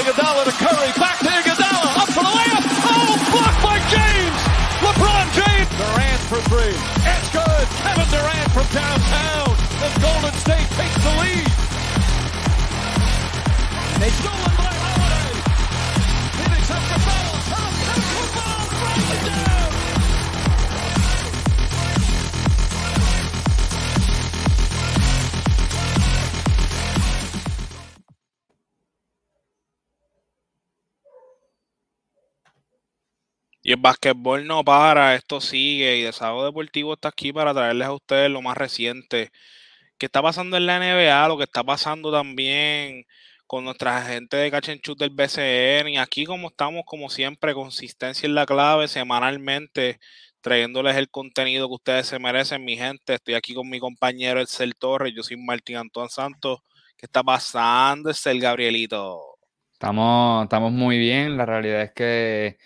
Iguodala to Curry, back to Iguodala, up for the layup. Oh, blocked by James. LeBron James. Durant for three. It's good. Kevin Durant from downtown. As Golden State takes the lead. They stolen Y el básquetbol no para, esto sigue y Desahogo Deportivo está aquí para traerles a ustedes lo más reciente que está pasando en la NBA, lo que está pasando también con nuestra gente de Cachenchut del BCN. Y aquí, como estamos, como siempre, consistencia en la clave, semanalmente, trayéndoles el contenido que ustedes se merecen, mi gente. Estoy aquí con mi compañero Excel Torres, yo soy Martín Antón Santos. ¿Qué está pasando, Excel Gabrielito? Estamos, estamos muy bien. La realidad es que,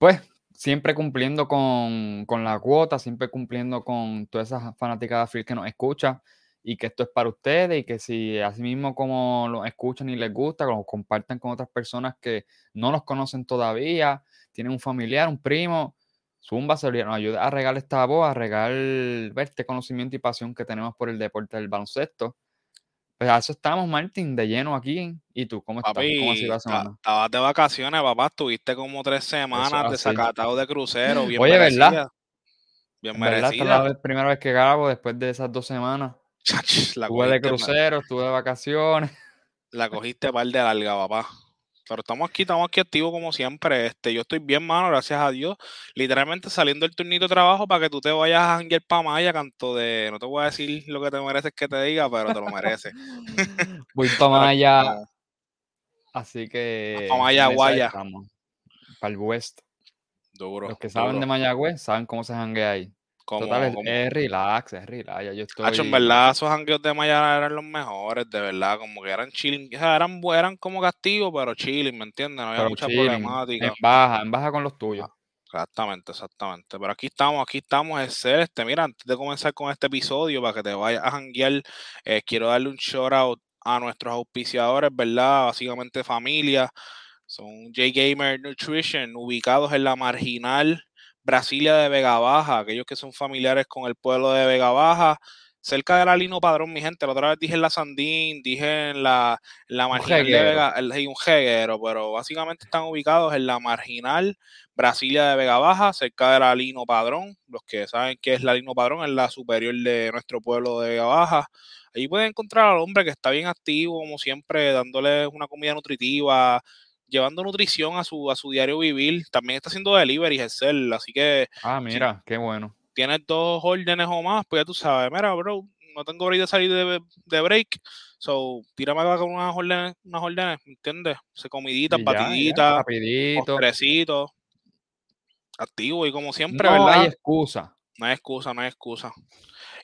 pues, siempre cumpliendo con, con la cuota, siempre cumpliendo con todas esas fanáticas de que nos escucha y que esto es para ustedes y que si así mismo como lo escuchan y les gusta, lo compartan con otras personas que no los conocen todavía, tienen un familiar, un primo, Zumba se nos ayuda a regar esta voz, a regar este conocimiento y pasión que tenemos por el deporte del baloncesto. Pues a eso estamos, Martín, de lleno aquí. ¿Y tú, cómo estás? ¿Cómo ha sido la ta- semana? estabas de vacaciones, papá. Estuviste como tres semanas desacatado de crucero. Bien Oye, ¿verdad? merecida. Bien En verdad, esta es merecida. la vez- primera vez que grabo después de esas dos semanas. Chach, la Estuve de crucero, estuve de vacaciones. La cogiste par de larga, papá. Pero estamos aquí, estamos aquí activos como siempre. Este, yo estoy bien, mano, gracias a Dios. Literalmente saliendo del turnito de trabajo para que tú te vayas a janguear pa' Maya, canto de. No te voy a decir lo que te mereces que te diga, pero te lo mereces. Voy para Maya, así que. pa' Maya, Guaya. Para el West. Duro. Los que saben de. Mayagüez saben cómo se janguea ahí. Como, Total, es, como- es relax, es relax. Ya yo estoy. Hacho, en verdad, esos jangueos de Maya eran los mejores, de verdad, como que eran chilling, o sea, eran, eran como castigos, pero chilling, ¿me entiendes? No había pero mucha chilling, problemática. En baja, en baja con los tuyos. Exactamente, exactamente. Pero aquí estamos, aquí estamos, es este. Mira, antes de comenzar con este episodio, para que te vayas a janguear, eh, quiero darle un shout out a nuestros auspiciadores, ¿verdad? Básicamente familia. Son J Gamer Nutrition, ubicados en la marginal Brasilia de Vega Baja, aquellos que son familiares con el pueblo de Vega Baja, cerca de la Lino Padrón, mi gente. La otra vez dije en la Sandín, dije en la, en la marginal de. Vega, el, un jeguero, pero básicamente están ubicados en la marginal Brasilia de Vega Baja, cerca de la Lino Padrón. Los que saben qué es la Lino Padrón, es la superior de nuestro pueblo de Vega Baja. Allí pueden encontrar al hombre que está bien activo, como siempre, dándoles una comida nutritiva, llevando nutrición a su, a su diario vivir. También está haciendo delivery, Excel, así que Ah, mira, qué bueno. tienes dos órdenes o más, pues ya tú sabes, mira, bro, no tengo break de salir de, de break, so tírame acá con unas órdenes, unas órdenes, ¿me entiendes? Se comiditas, Y ya, ya, batiditas, rapidito. postrecitos, activo y como siempre, No ¿verdad? hay excusa. No hay excusa, no hay excusa.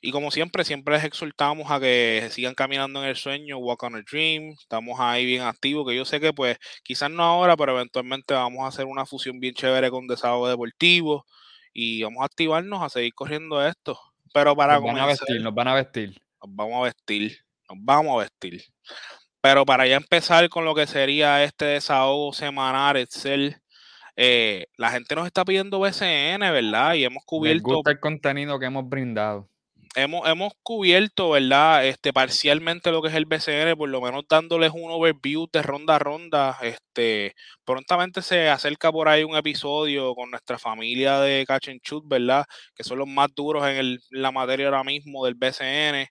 Y como siempre, siempre les exhortamos a que sigan caminando en el sueño, walk on a dream. Estamos ahí bien activos, que yo sé que pues quizás no ahora, pero eventualmente vamos a hacer una fusión bien chévere con Desahogo Deportivo y vamos a activarnos a seguir corriendo esto. Pero para Nos van a comenzar, vestir, nos van a vestir. nos vamos a vestir, nos vamos a vestir. Pero para ya empezar con lo que sería este desahogo semanal, Excel, eh, la gente nos está pidiendo BCN, ¿verdad? Y hemos Les cubierto gusta el contenido que hemos brindado. Hemos, hemos cubierto, ¿verdad? Este, parcialmente lo que es el BCN, por lo menos dándoles un overview de ronda a ronda. Este, prontamente se acerca por ahí un episodio con nuestra familia de Catch and Shoot, ¿verdad? Que son los más duros en el- la materia ahora mismo del BCN.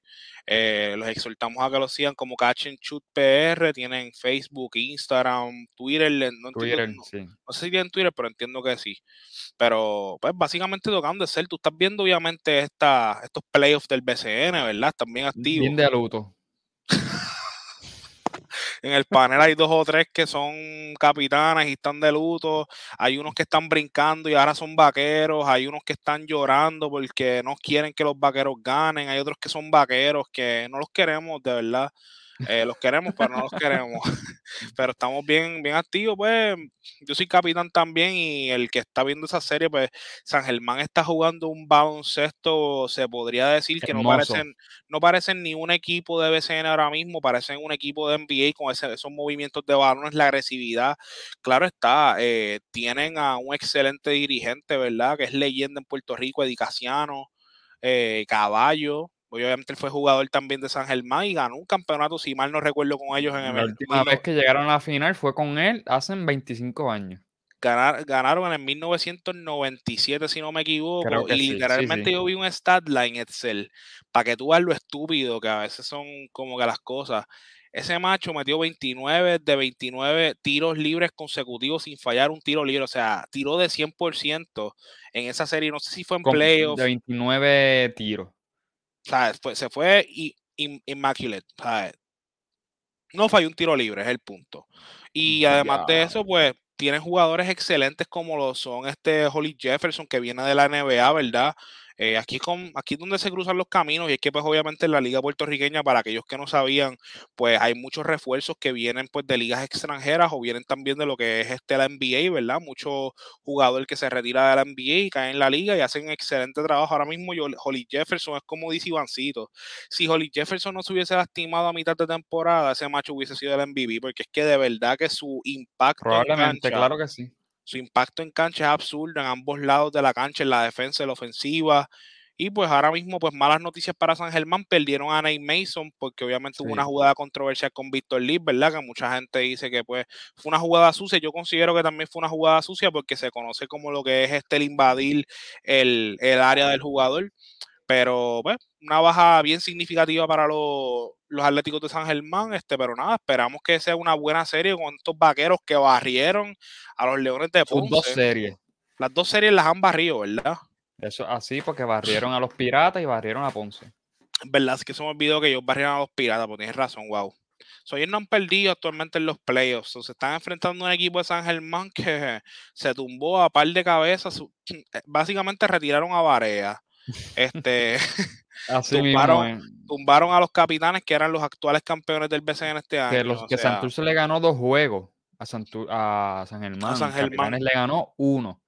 Eh, los exhortamos a que lo sigan como Catch and Shoot PR. Tienen Facebook, Instagram, Twitter. No, entiendo- Twitter, no- sí. no sé si tienen Twitter, pero entiendo que sí. Pero, pues, básicamente tocando de ser, tú estás viendo obviamente esta, estos playoffs del BCN, ¿verdad? Están bien activos. Bien de luto. En el panel hay dos o tres que son capitanes y están de luto. Hay unos que están brincando y ahora son vaqueros. Hay unos que están llorando porque no quieren que los vaqueros ganen. Hay otros que son vaqueros que no los queremos, de verdad. Eh, los queremos, pero no los queremos. pero estamos bien, bien activos, pues. Yo soy capitán también y el que está viendo esa serie, pues San Germán está jugando un baloncesto, se podría decir que no parecen, no parecen ni un equipo de BCN ahora mismo, parecen un equipo de NBA con esos movimientos de balones, la agresividad. Claro está, eh, tienen a un excelente dirigente, ¿verdad? Que es leyenda en Puerto Rico, Edicaciano, eh, Caballo, Obviamente él fue jugador también de San Germán y ganó un campeonato, si mal no recuerdo, con ellos en el La última vez que llegaron a la final fue con él hace 25 años. ganaron en el 1997, si no me equivoco. Y literalmente yo vi un stat line Excel para que tú veas lo estúpido que a veces son como que las cosas. Ese macho metió 29 de 29 tiros libres consecutivos sin fallar un tiro libre. O sea, tiró de 100% en esa serie. No sé si fue en playoffs. De 29 tiros. Se fue immaculate. No falló un tiro libre, es el punto. Y además de eso, pues tienen jugadores excelentes como lo son este Holly Jefferson, que viene de la NBA, ¿verdad? Eh, aquí, con, aquí es donde se cruzan los caminos y es que pues obviamente en la liga puertorriqueña, para aquellos que no sabían, pues hay muchos refuerzos que vienen pues de ligas extranjeras o vienen también de lo que es este la NBA, ¿verdad? Muchos jugadores que se retira de la NBA y caen en la liga y hacen excelente trabajo. Ahora mismo Holly Jefferson es como dice Ivancito. Si Holly Jefferson no se hubiese lastimado a mitad de temporada, ese macho hubiese sido el MVP, porque es que de verdad que su impacto... Probablemente, claro que sí su impacto en cancha es absurdo en ambos lados de la cancha, en la defensa y la ofensiva. Y pues ahora mismo, pues malas noticias para San Germán, perdieron a Nate Mason porque obviamente hubo una jugada controversial con Víctor Lee, ¿verdad? Que mucha gente dice que pues fue una jugada sucia. Yo considero que también fue una jugada sucia porque se conoce como lo que es este el invadir el, el área del jugador. Pero, pues, una baja bien significativa para los, Atléticos de San Germán, este, pero nada, esperamos que sea una buena serie con estos vaqueros que barrieron a los Leones de Ponce. dos series. Las dos series las han barrido, ¿verdad? Eso así, porque barrieron a los Piratas y barrieron a Ponce. ¿Verdad? Es que se me olvidó que ellos barrieron a los Piratas, pues tienes razón, wow. So, ellos no han perdido actualmente en los playoffs. se están enfrentando a un equipo de San Germán que se tumbó a par de cabezas. Básicamente retiraron a Barea este, tumbaron, a los capitanes que eran los actuales campeones del BCN este año. Que, los, que Santurce le ganó dos juegos a, a San Germán. A San Germán. le ganó uno.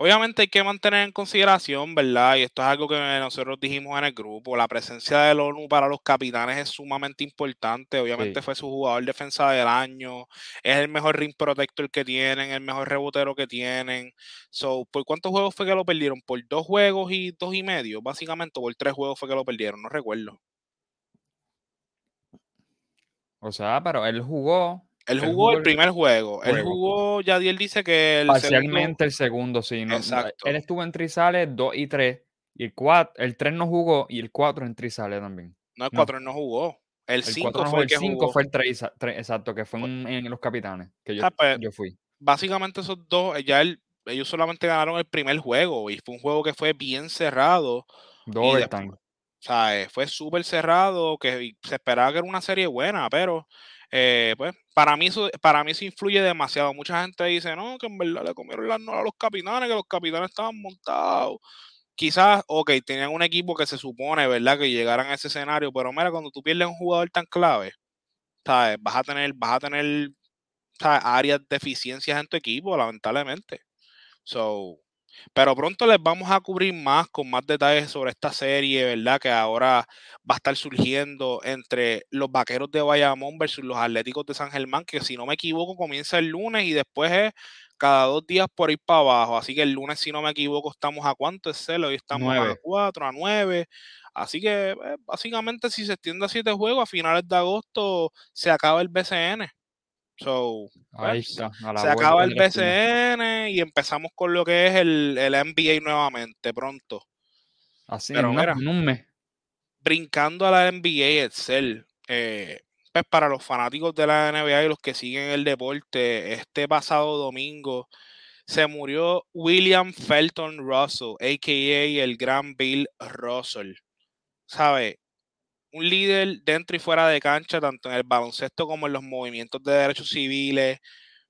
Obviamente hay que mantener en consideración, ¿verdad? Y esto es algo que nosotros dijimos en el grupo, la presencia del ONU para los capitanes es sumamente importante. Obviamente fue su jugador defensa del año, es el mejor ring protector que tienen, el mejor rebotero que tienen. So, ¿Por cuántos juegos fue que lo perdieron? ¿Por dos juegos y dos y medio? Básicamente, por tres juegos fue que lo perdieron, no recuerdo. O sea, pero él jugó él jugó, el primer juego. Él jugó, ya él dice que el Parcialmente el segundo, sí. No, Exacto. Él estuvo en Trizales 2 y 3. Y el 4, el 3 no jugó y el 4 en Trizales también. No, el 4 no. jugó. El 5 fue el, que 5 fue el 3, exacto, que fue en, los capitanes, que yo, ah, pues, yo, fui. Básicamente esos dos, ya ellos solamente ganaron el primer juego y fue un juego que fue bien cerrado. Dos O sea, eh, fue súper cerrado, que se esperaba que era una serie buena, pero eh, pues para mí, eso, para mí eso influye demasiado. Mucha gente dice, no, que en verdad le comieron las nolas a los capitanes, que los capitanes estaban montados. Quizás, ok, tenían un equipo que se supone, ¿verdad?, que llegaran a ese escenario, pero mira, cuando tú pierdes un jugador tan clave, ¿sabes? Vas a tener, vas a tener áreas de eficiencias en tu equipo, lamentablemente. So, pero pronto les vamos a cubrir más con más detalles sobre esta serie, ¿verdad? Que ahora va a estar surgiendo entre los vaqueros de Bayamón versus los Atléticos de San Germán, que si no me equivoco comienza el lunes y después es cada dos días por ir para abajo. Así que el lunes, si no me equivoco, estamos a cuánto es celo, hoy estamos a cuatro, a nueve. Así que eh, básicamente si se extiende a siete juegos, a finales de agosto se acaba el BCN. So, Ahí pues, está, se acaba el BCN y empezamos con lo que es el, el NBA nuevamente pronto. Así Pero mira, un mes. Brincando a la NBA Excel, eh, pues para los fanáticos de la NBA y los que siguen el deporte, este pasado domingo se murió William Felton Russell, a.k.a. el gran Bill Russell. ¿Sabe? Un líder dentro y fuera de cancha, tanto en el baloncesto como en los movimientos de derechos civiles.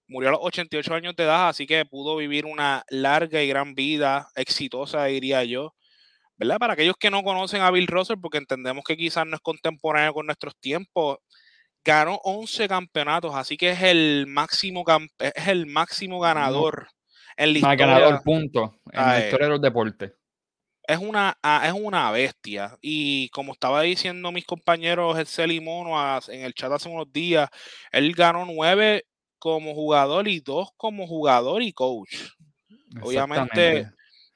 Murió a los 88 años de edad, así que pudo vivir una larga y gran vida, exitosa, diría yo. ¿verdad? Para aquellos que no conocen a Bill Russell, porque entendemos que quizás no es contemporáneo con nuestros tiempos, ganó 11 campeonatos, así que es el máximo, es el máximo ganador en la historia. ganador, punto, en la historia de los deportes. Es una, ah, es una bestia. Y como estaba diciendo mis compañeros Excel y Mono en el chat hace unos días, él ganó nueve como jugador y dos como jugador y coach. Obviamente,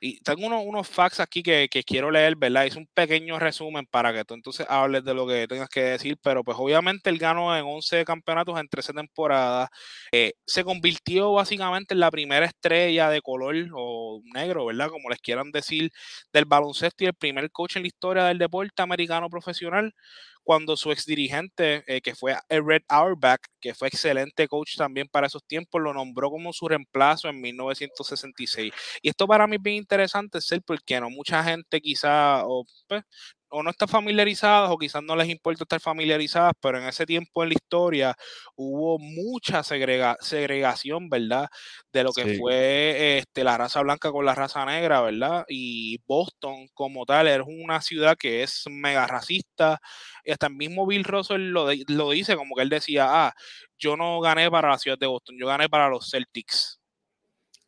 y tengo unos, unos facts aquí que, quiero leer, ¿verdad? Hice un pequeño resumen para que tú entonces hables de lo que tengas que decir, pero pues obviamente él ganó en 11 campeonatos en 13 temporadas. Eh, se convirtió básicamente en la primera estrella de color o negro, ¿verdad? Como les quieran decir, del baloncesto y el primer coach en la historia del deporte americano profesional cuando su ex dirigente, eh, que fue Red Auerbach, que fue excelente coach también para esos tiempos, lo nombró como su reemplazo en 1966. Y esto para mí es bien interesante, ser porque no mucha gente quizá, o pues, o no están familiarizadas o quizás no les importa estar familiarizadas, pero en ese tiempo en la historia hubo mucha segregación, ¿verdad? De lo que fue este, la raza blanca con la raza negra, ¿verdad? Y Boston como tal es una ciudad que es mega racista. Y hasta el mismo Bill Russell lo, lo dice, como que él decía, ah, yo no gané para la ciudad de Boston, yo gané para los Celtics.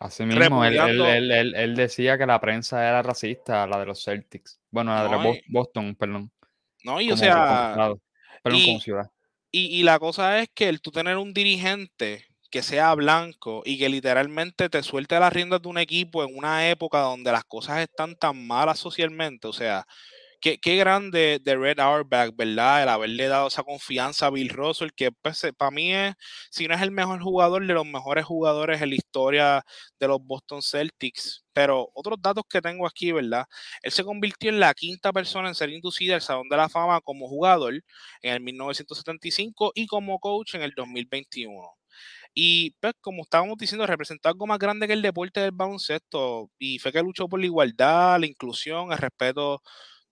Así mismo, él, decía que la prensa era racista, la de los Celtics. Bueno, la de Boston, perdón. No, y o sea. y, ciudad. Y, la cosa es que el tú tener un dirigente que sea blanco y que literalmente te suelte las riendas de un equipo en una época donde las cosas están tan malas socialmente, o sea, qué, grande de Red Auerbach, ¿verdad? El haberle dado esa confianza a Bill Russell, que pues, eh, para mí es, si no es el mejor jugador, de los mejores jugadores en la historia de los Boston Celtics. Pero otros datos que tengo aquí, ¿verdad? Él se convirtió en la quinta persona en ser inducida al Salón de la Fama como jugador en el 1975 y como coach en el 2021. Y pues, como estábamos diciendo, representó algo más grande que el deporte del baloncesto. Y fue que luchó por la igualdad, la inclusión, el respeto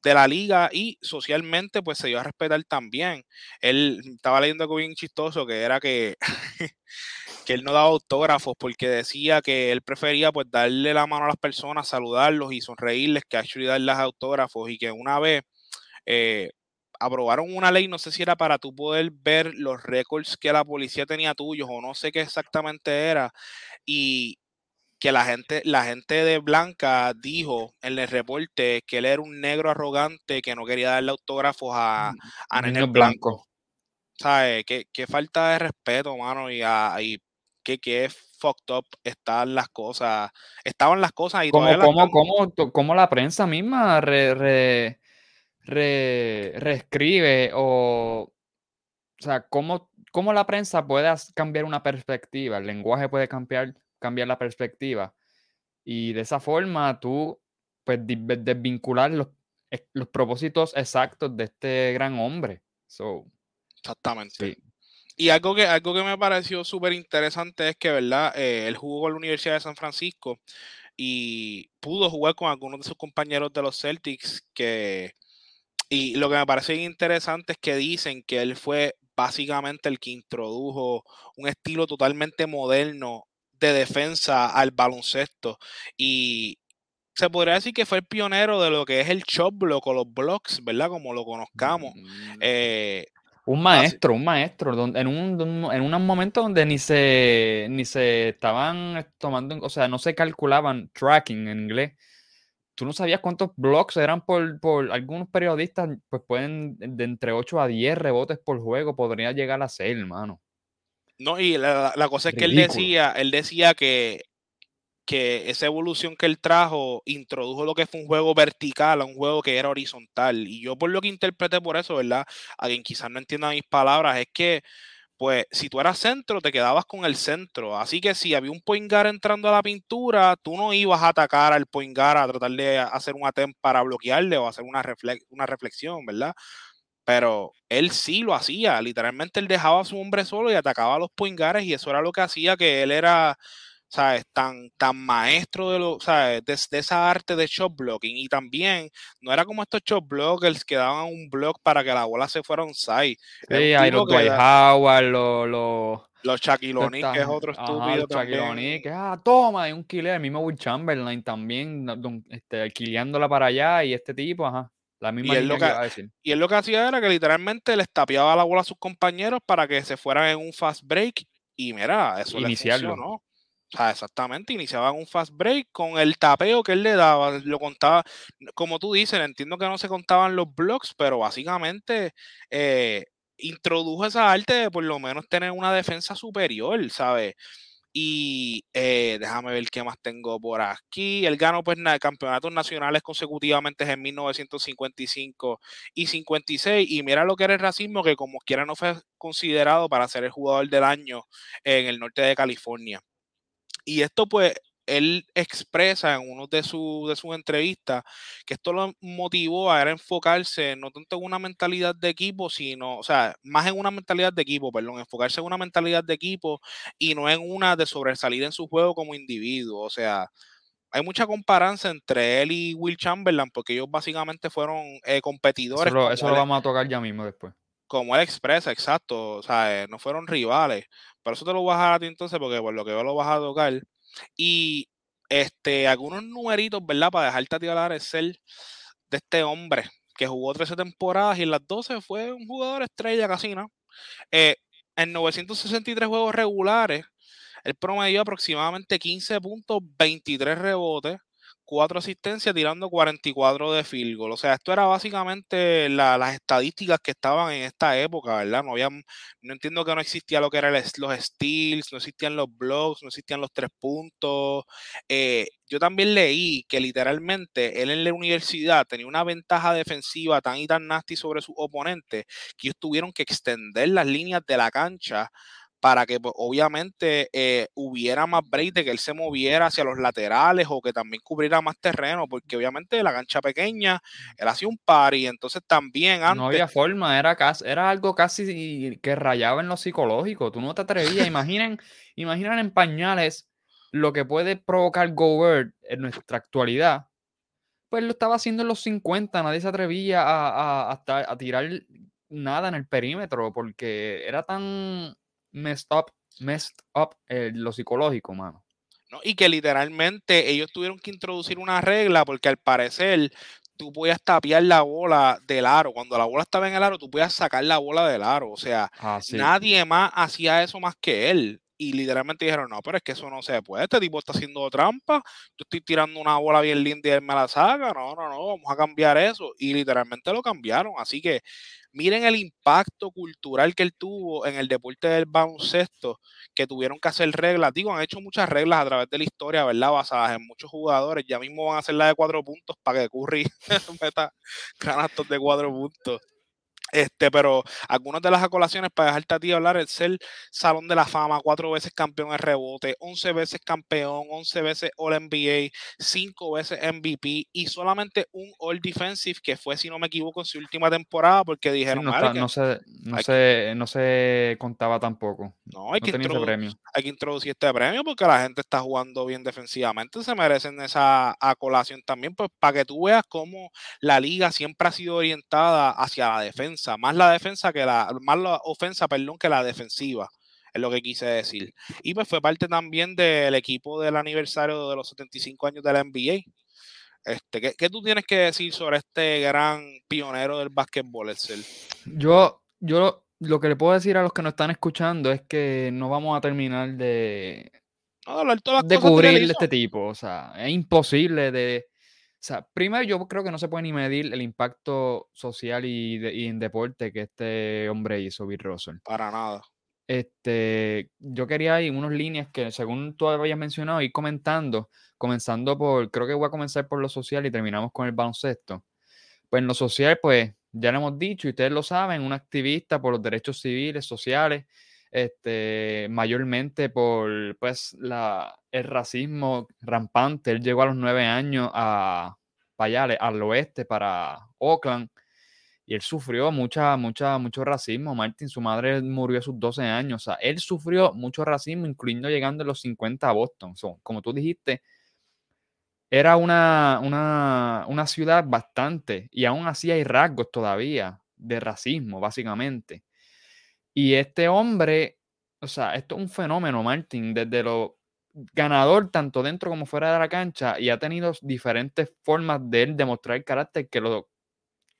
de la liga y socialmente pues se dio a respetar también. Él estaba leyendo algo bien chistoso que era que, que él no daba autógrafos porque decía que él prefería pues darle la mano a las personas, saludarlos y sonreírles que actually darles autógrafos y que una vez eh, aprobaron una ley, no sé si era para tú poder ver los récords que la policía tenía tuyos o no sé qué exactamente era y que la gente, la gente de Blanca dijo en el reporte que él era un negro arrogante que no quería darle autógrafos a, mm, a Nene Blanco. ¿Sabes? Qué, falta de respeto, mano, y, a, y que, que fucked up están las cosas. Estaban las cosas y ¿Cómo, cómo, la prensa misma re, reescribe o. O sea, ¿cómo, ¿cómo la prensa puede cambiar una perspectiva? El lenguaje puede cambiar cambiar la perspectiva. Y de esa forma tú pues desvincular los, los propósitos exactos de este gran hombre. So, Exactamente. Y algo que, algo que me pareció súper interesante es que, ¿verdad? Eh, él jugó en la Universidad de San Francisco y pudo jugar con algunos de sus compañeros de los Celtics que... Y lo que me parece interesante es que dicen que él fue básicamente el que introdujo un estilo totalmente moderno de defensa al baloncesto. Y se podría decir que fue el pionero de lo que es el chop block o los blocks, ¿verdad? Como lo conozcamos. Mm. Eh, un maestro, un maestro, donde, en, un, en un momento donde ni se, ni se estaban tomando, o sea, no se calculaban tracking en inglés. Tú no sabías cuántos blocks eran por, por algunos periodistas, pues pueden de entre 8 a 10 rebotes por juego, podría llegar a ser, hermano. No, y la, cosa es que él decía, él decía que, que esa evolución que él trajo introdujo lo que fue un juego vertical a un juego que era horizontal. Y yo por lo que interpreté por eso, ¿verdad? A quien quizás no entienda mis palabras, es que pues si tú eras centro, te quedabas con el centro. Así que si había un point entrando a la pintura, tú no ibas a atacar al point a tratar de hacer un attempt para bloquearle o hacer una, una reflexión, ¿verdad? Pero él sí lo hacía, literalmente él dejaba a su hombre solo y atacaba a los poingares y eso era lo que hacía que él era, ¿sabes? Tan, tan maestro de, lo, ¿sabes? De, esa arte de shot blocking. Y también no era como estos shot blockers que daban un block para que la bola se fuera un side. Sí, hay los Dwight Howard, los... los Shaquille que es otro estúpido también. que ah, toma, hay un killer, el mismo Will Chamberlain también, este, para allá y este tipo, ajá. La misma y él, lo que, y él lo que hacía era que literalmente les tapiaba la bola a sus compañeros para que se fueran en un fast break y mira, eso Iniciarlo. funcionó. O sea, exactamente, iniciaban un fast break con el tapeo que él le daba, lo contaba, como tú dices, entiendo que no se contaban los blocks, pero básicamente eh, introdujo esa arte de por lo menos tener una defensa superior, ¿sabes? Y eh, déjame ver qué más tengo por aquí. Él ganó pues campeonatos nacionales consecutivamente en 1955 y 56. Y mira lo que era el racismo, que como quiera no fue considerado para ser el jugador del año en el norte de California. Y esto pues él expresa en uno de, sus de sus entrevistas que esto lo motivó a enfocarse no tanto en una mentalidad de equipo, sino, o sea, más en una mentalidad de equipo, perdón, enfocarse en una mentalidad de equipo y no en una de sobresalir en su juego como individuo. O sea, hay mucha comparancia entre él y Will Chamberlain porque ellos básicamente fueron eh, competidores. Eso, lo, vamos a tocar ya mismo después. Como él expresa, exacto. O sea, eh, no fueron rivales. Pero eso te lo voy a dejar a ti entonces porque por lo que yo lo vas a tocar. Y este, algunos numeritos, ¿verdad? Para dejarte a hablar el de este hombre que jugó 13 temporadas y en las 12 fue un jugador estrella casi, ¿no? Eh, en 963 juegos regulares, él promedió aproximadamente 15 puntos, 23 rebotes, cuatro asistencias tirando 44 de field goal. O sea, esto era básicamente las estadísticas que estaban en esta época, ¿verdad? No había, no entiendo que no existía lo que eran los steals, no existían los blocks, no existían los tres puntos. Eh, yo también leí que literalmente él en la universidad tenía una ventaja defensiva tan y tan nasty sobre sus oponentes que ellos tuvieron que extender las líneas de la cancha para que pues, obviamente eh, hubiera más break de que él se moviera hacia los laterales o que también cubriera más terreno, porque obviamente la cancha pequeña, él hacía un par y entonces también antes... No había forma, era, casi, era algo casi que rayaba en lo psicológico, tú no te atrevías, imaginen, imaginen en pañales lo que puede provocar Gobert en nuestra actualidad, pues lo estaba haciendo en los 50, nadie se atrevía a, a tirar nada en el perímetro porque era tan messed up, messed up eh, lo psicológico, mano. ¿no? Y que literalmente ellos tuvieron que introducir una regla porque al parecer tú podías tapiar la bola del aro. Cuando la bola estaba en el aro, tú podías sacar la bola del aro. O sea, ah, nadie más hacía eso más que él. Y literalmente dijeron, no, pero es que eso no se puede. Este tipo está haciendo trampa. Yo estoy tirando una bola bien linda y él me la saca. No, no, no, vamos a cambiar eso. Y literalmente lo cambiaron. Así que miren el impacto cultural que él tuvo en el deporte del baloncesto, que tuvieron que hacer reglas. Digo, han hecho muchas reglas a través de la historia, ¿verdad? Basadas en muchos jugadores. Ya mismo van a hacer la de cuatro puntos para que Curry meta canastos de cuatro puntos. Este, pero algunas de las acolaciones para dejarte a ti hablar, el ser Salón de la Fama, cuatro veces campeón en rebote, once veces campeón, once veces All NBA, cinco veces MVP y solamente un All Defensive que fue, si no me equivoco, en su última temporada porque dijeron no, no, se, no, se, no se contaba tampoco. No, hay, que premio. hay que introducir este premio porque la gente está jugando bien defensivamente, se merecen esa acolación también, pues para que tú veas cómo la liga siempre ha sido orientada hacia la defensa más la defensa que la, más la ofensa, perdón, que la defensiva, es lo que quise decir. Y pues fue parte también del equipo del aniversario de los 75 años de la NBA. Este, ¿qué, ¿qué, tú tienes que decir sobre este gran pionero del básquetbol, Excel? Yo, yo lo que le puedo decir a los que nos están escuchando es que no vamos a terminar de, de cubrir este tipo. O sea, es imposible de, o sea, primero yo creo que no se puede ni medir el impacto social y, en deporte que este hombre hizo, Bill Russell. Para nada. Este, yo quería ir unas líneas que, según tú habías mencionado, ir comentando, comenzando por, creo que voy a comenzar por lo social y terminamos con el baloncesto. Pues en lo social, pues ya lo hemos dicho y ustedes lo saben, un activista por los derechos civiles, sociales, este, mayormente por pues, el racismo rampante. Él llegó a los nueve años a, para al oeste, para Oakland, Y él sufrió mucha, mucha, mucho racismo. Martin, su madre murió a sus 12 años. O sea, él sufrió mucho racismo, incluyendo llegando a los 50 a Boston. como tú dijiste, era una, una, una ciudad bastante, y aún así hay rasgos todavía de racismo, básicamente. Y este hombre, o sea, esto es un fenómeno, Martin, desde lo ganador tanto dentro como fuera de la cancha y ha tenido diferentes formas de él demostrar el carácter que lo,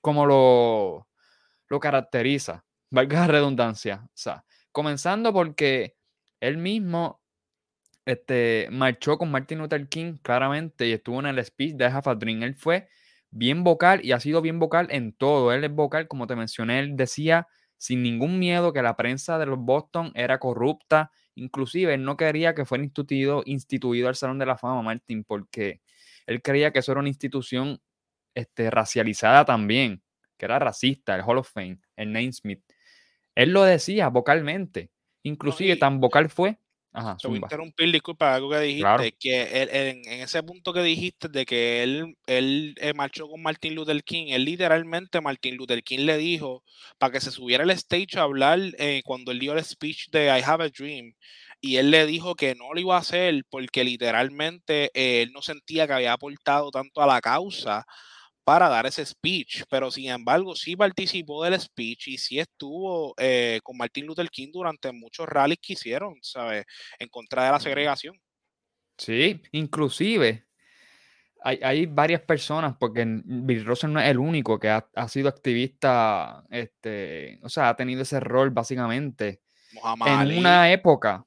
como lo, lo caracteriza, valga la redundancia. O sea, comenzando porque él mismo este, marchó con Martin Luther King claramente y estuvo en el speech de Half a. Él fue bien vocal y ha sido bien vocal en todo. Él es vocal, como te mencioné, él decía sin ningún miedo que la prensa de los Boston era corrupta. Inclusive él no quería que fuera instituido, instituido el Salón de la Fama, Martin, porque él creía que eso era una institución este, racializada también, que era racista, el Hall of Fame, el Smith. Él lo decía vocalmente. Inclusive tan vocal fue Ajá, a interrumpir, disculpa, algo que dijiste, que en, ese punto que dijiste de que él, él eh, marchó con Martin Luther King, él literalmente, Martin Luther King le dijo para que se subiera al stage a hablar eh, cuando él dio el speech de I Have a Dream, y él le dijo que no lo iba a hacer porque literalmente eh, él no sentía que había aportado tanto a la causa para dar ese speech, pero sin embargo sí participó del speech y sí estuvo eh, con Martin Luther King durante muchos rallies que hicieron, ¿sabes? En contra de la segregación. Sí, inclusive hay, varias personas, porque Bill Russell no es el único que ha, sido activista, este, o sea, ha tenido ese rol básicamente. en una época,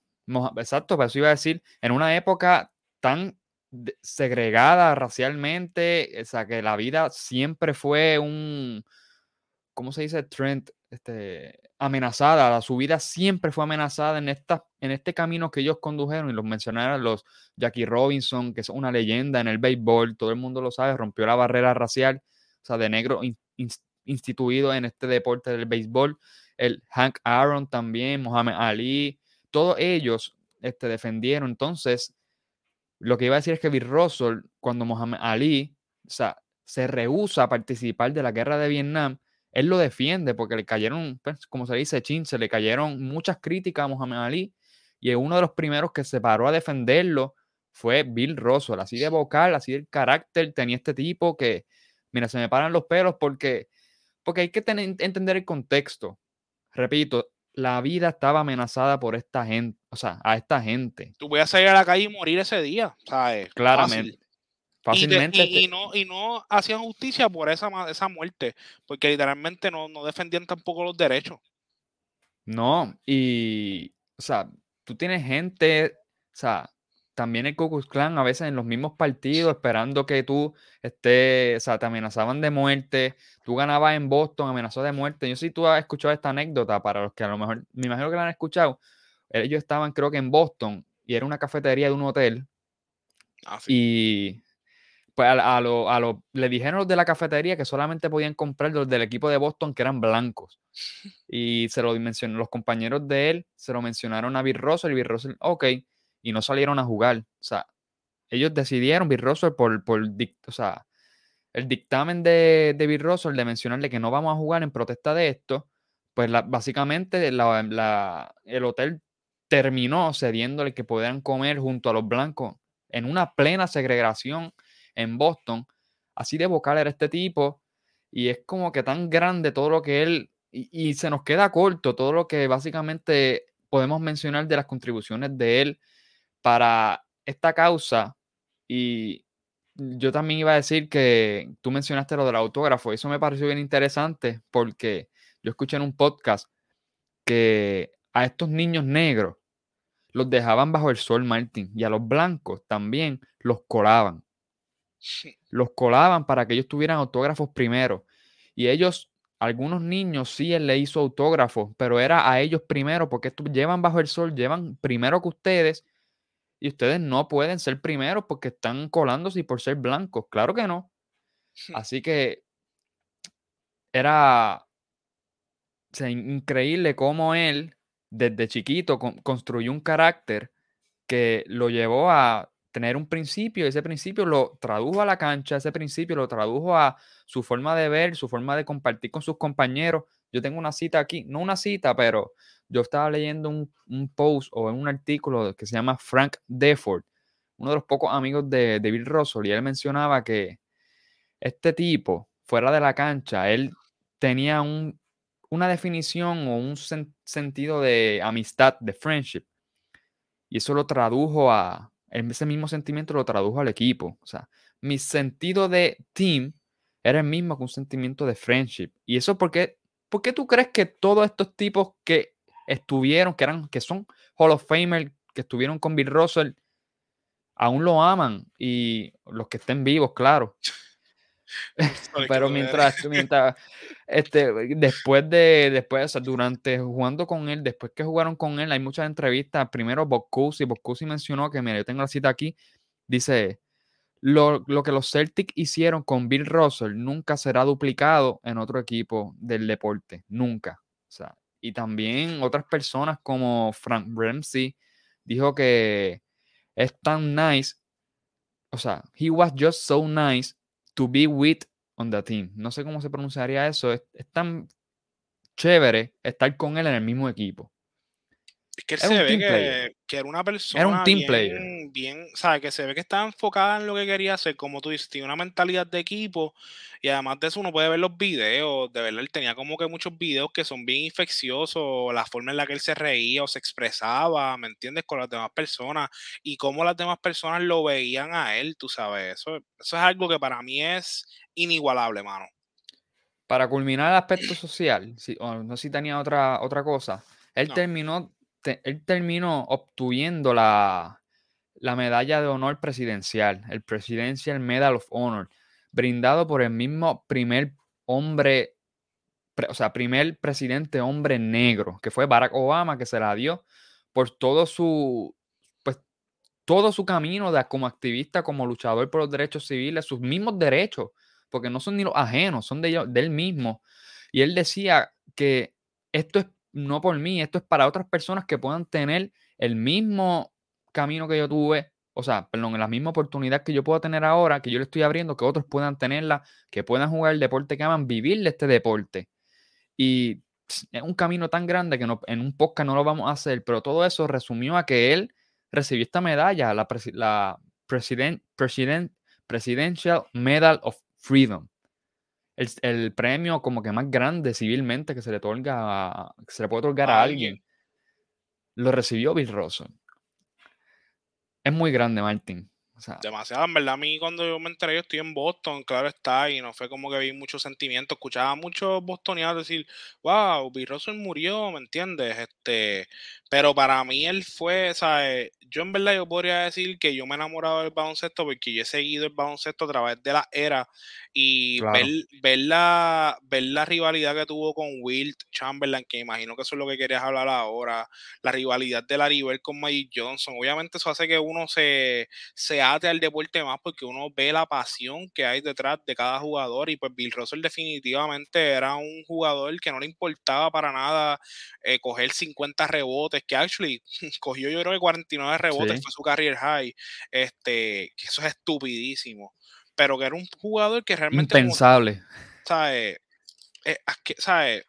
exacto, pero eso iba a decir, en una época tan segregada racialmente, o sea, que la vida siempre fue un, ¿cómo se dice? Trend, este, amenazada, su vida siempre fue amenazada en, esta, en este camino que ellos condujeron y los mencionaron los Jackie Robinson, que es una leyenda en el béisbol, todo el mundo lo sabe, rompió la barrera racial, o sea, de negro instituido en este deporte del béisbol, el Hank Aaron también, Muhammad Ali, todos ellos este, defendieron, entonces, lo que iba a decir es que Bill Russell, cuando Muhammad Ali o sea, se rehúsa a participar de la guerra de Vietnam, él lo defiende porque le cayeron, pues, como se dice, chin, se le cayeron muchas críticas a Muhammad Ali y uno de los primeros que se paró a defenderlo fue Bill Russell, así de vocal, así de carácter tenía este tipo que, mira, se me paran los pelos porque, porque hay que tener, entender el contexto. Repito, la vida estaba amenazada por esta gente, o sea, a esta gente. Tú voy a salir a la calle y morir ese día, ¿sabes? Claramente. Fácilmente. Y, no, y no hacían justicia por esa, esa muerte, porque literalmente no, no defendían tampoco los derechos. No, y, o sea, tú tienes gente, o sea, también el Ku Klan a veces en los mismos partidos esperando que tú estés, o sea, te amenazaban de muerte, tú ganabas en Boston, amenazó de muerte. Yo si tú has escuchado esta anécdota, para los que a lo mejor, me imagino que la han escuchado, ellos estaban creo que en Boston y era una cafetería de un hotel ah, y pues a, lo, a lo, le dijeron los de la cafetería que solamente podían comprar los del equipo de Boston que eran blancos. Y se lo mencionó, los compañeros de él se lo mencionaron a Bill Russell y Bill Russell, ok, y no salieron a jugar. O sea, ellos decidieron, Bill Russell, por, por o sea, el dictamen de, de Bill Russell de mencionarle que no vamos a jugar en protesta de esto, pues básicamente el hotel terminó cediéndole que pudieran comer junto a los blancos en una plena segregación en Boston. Así de vocal era este tipo y es como que tan grande todo lo que él, y se nos queda corto todo lo que básicamente podemos mencionar de las contribuciones de él para esta causa. Y yo también iba a decir que tú mencionaste lo del autógrafo. Eso me pareció bien interesante porque yo escuché en un podcast que a estos niños negros los dejaban bajo el sol, Martín, y a los blancos también los colaban. Los colaban para que ellos tuvieran autógrafos primero. Y ellos, algunos niños sí él le hizo autógrafos, pero era a ellos primero, porque estos llevan bajo el sol, llevan primero que ustedes y ustedes no pueden ser primeros porque están colándose por ser blancos. Claro que no. Así que era increíble cómo él, desde chiquito, construyó un carácter que lo llevó a tener un principio, ese principio lo tradujo a la cancha, ese principio lo tradujo a su forma de ver, su forma de compartir con sus compañeros. Yo tengo una cita aquí, no una cita, pero yo estaba leyendo un, un post o un artículo que se llama Frank Deford, uno de los pocos amigos de, de Bill Russell, y él mencionaba que este tipo, fuera de la cancha, él tenía un, una definición o un sentido de amistad, de friendship. Y eso lo tradujo a, ese mismo sentimiento lo tradujo al equipo. O sea, mi sentido de team era el mismo que un sentimiento de friendship. Y eso porque, ¿por qué tú crees que todos estos tipos que estuvieron, que eran, que son Hall of Famer, que estuvieron con Bill Russell, aún lo aman? Y los que estén vivos, claro. Pero mientras, mientras este, después de, después, durante jugando con él, después que jugaron con él, hay muchas entrevistas. Primero, Boccusi, Boccusi mencionó que, mira, yo tengo la cita aquí, dice, lo, lo, que los Celtics hicieron con Bill Russell nunca será duplicado en otro equipo del deporte, nunca. O sea, y también otras personas como Frank Ramsey dijo que es tan nice, o sea, he was just so nice to be with on the team. No sé cómo se pronunciaría eso. Es, tan chévere estar con él en el mismo equipo. Es que él se ve que, era una persona era un team bien, player. bien, ¿sabes? Que se ve que estaba enfocada en lo que quería hacer, como tú dices, tiene una mentalidad de equipo y además de eso uno puede ver los videos, de verdad él tenía como que muchos videos que son bien infecciosos, la forma en la que él se reía o se expresaba, ¿me entiendes? Con las demás personas y cómo las demás personas lo veían a él, tú sabes, eso, eso es algo que para mí es inigualable, mano. Para culminar el aspecto social, no sé si tenía otra, otra cosa, él terminó él terminó obteniendo la, la medalla de honor presidencial, el Presidential Medal of Honor, brindado por el mismo primer hombre, o sea, primer presidente hombre negro, que fue Barack Obama, que se la dio por todo su, pues, todo su camino de, como activista, como luchador por los derechos civiles, sus mismos derechos, porque no son ni los ajenos, son de, de él mismo. Y él decía que esto es no por mí, esto es para otras personas que puedan tener el mismo camino que yo tuve, o sea, perdón, la misma oportunidad que yo puedo tener ahora, que yo le estoy abriendo, que otros puedan tenerla, que puedan jugar el deporte que aman, vivir de este deporte. Y es un camino tan grande que no, en un podcast no lo vamos a hacer, pero todo eso resumió a que él recibió esta medalla, la, la President, President, Presidential Medal of Freedom el, premio como que más grande civilmente que se le otorga, se le puede otorgar a, alguien, lo recibió Bill Russell. Es muy grande, Martin. Demasiado, en verdad, a mí cuando yo me enteré, yo estoy en Boston, claro está, y no fue como que vi mucho sentimiento, escuchaba a muchos bostonianos decir, wow, Bill Russell murió, ¿me entiendes? Este, pero para mí él fue, ¿sabes? Yo en verdad yo podría decir que yo me he enamorado del baloncesto porque yo he seguido el baloncesto a través de la era y ver, ver, la, ver la rivalidad que tuvo con Wilt Chamberlain, que imagino que eso es lo que querías hablar ahora, la rivalidad de la River con Magic Johnson, obviamente eso hace que uno se, se ate al deporte más porque uno ve la pasión que hay detrás de cada jugador y pues Bill Russell definitivamente era un jugador que no le importaba para nada eh, coger 50 rebotes, que actually cogió yo creo que 49 rebotes, fue su career high, este, que eso es estupidísimo pero que era un jugador que realmente... Impensable. ¿Sabes? Eh, ¿Sabes?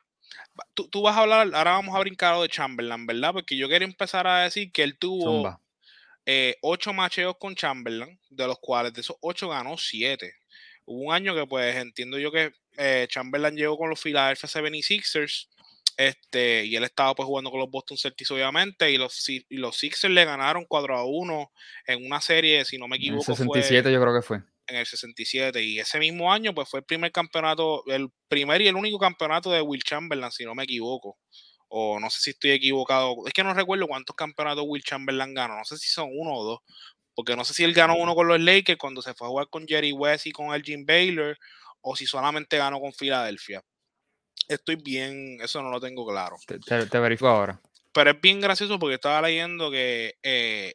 Tú, tú, vas a hablar, ahora vamos a brincar de Chamberlain, ¿verdad? Porque yo quería empezar a decir que él tuvo eh, ocho macheos con Chamberlain, de los cuales de esos ocho ganó siete. Hubo un año que pues entiendo yo que eh, Chamberlain llegó con los Philadelphia 76ers este, y él estaba pues jugando con los Boston Celtics obviamente y los, y los Sixers le ganaron 4 a 1 en una serie, si no me equivoco. En 67 yo creo que fue en el 67 y ese mismo año pues fue el primer campeonato, el primer y el único campeonato de Will Chamberlain, si no me equivoco. O no sé si estoy equivocado. Es que no recuerdo cuántos campeonatos Will Chamberlain ganó. No sé si son uno o dos. Porque no sé si él ganó uno con los Lakers cuando se fue a jugar con Jerry West y con el Jim Baylor. O si solamente ganó con Filadelfia. Estoy bien, eso no lo tengo claro. Te, te, verifico ahora. Pero es bien gracioso porque estaba leyendo que eh,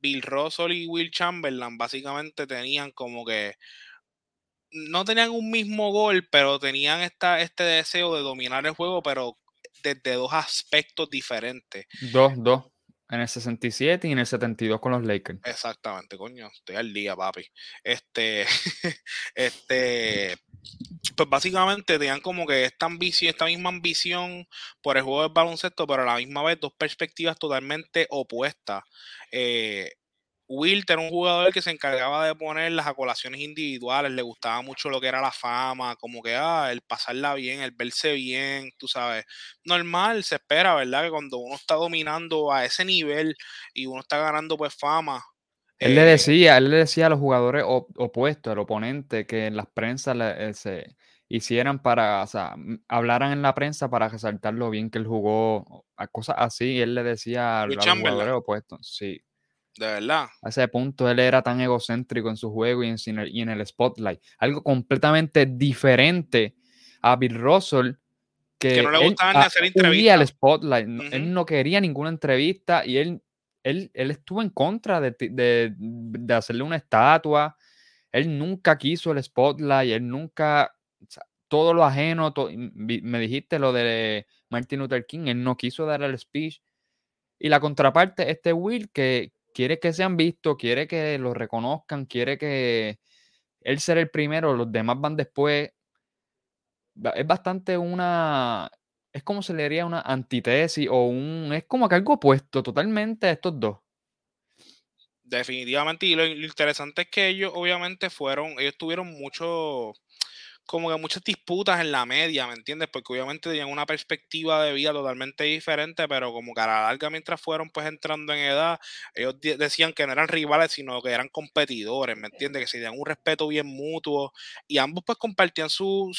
Bill Russell y Will Chamberlain básicamente tenían como que no tenían un mismo gol, pero tenían esta, este deseo de dominar el juego, pero desde dos aspectos diferentes. Dos, dos. En el 67 y en el 72 con los Lakers. Exactamente, coño. Estoy al día, papi. Este, este, pues básicamente tenían como que esta ambición, esta misma ambición por el juego del baloncesto, pero a la misma vez dos perspectivas totalmente opuestas. Eh, era un jugador que se encargaba de poner las acolaciones individuales, le gustaba mucho lo que era la fama, como que ah, el pasarla bien, el verse bien, tú sabes. Normal, se espera, ¿verdad? Que cuando uno está dominando a ese nivel y uno está ganando pues fama. Él le eh, decía, él le decía a los jugadores opuestos, al oponente, que en las prensas eh, se hicieran para, o sea, hablaran en la prensa para resaltar lo bien que él jugó, a cosas así, él le decía a los jugadores opuestos, sí. De verdad. A ese punto él era tan egocéntrico en su juego y en, el, y en el spotlight. Algo completamente diferente a Bill Russell. Que, no le gustaba ni hacer entrevistas. el spotlight. Él no quería ninguna entrevista y él, él, él estuvo en contra de, de, de, hacerle una estatua. Él nunca quiso el spotlight. Él nunca. todo lo ajeno. me dijiste lo de Martin Luther King. Él no quiso dar el speech. Y la contraparte, este Will, que, quiere que sean vistos, quiere que lo reconozcan, quiere que él sea el primero, los demás van después. Es bastante una, es como se le diría una antitesis o un, es como que algo opuesto totalmente a estos dos. Definitivamente, y lo, interesante es que ellos obviamente fueron, ellos tuvieron mucho, como que muchas disputas en la media, ¿me entiendes? Porque obviamente tenían una perspectiva de vida totalmente diferente, pero como que a la larga mientras fueron pues entrando en edad, ellos decían que no eran rivales, sino que eran competidores, ¿me entiendes? Que se dieran un respeto bien mutuo y ambos pues compartían sus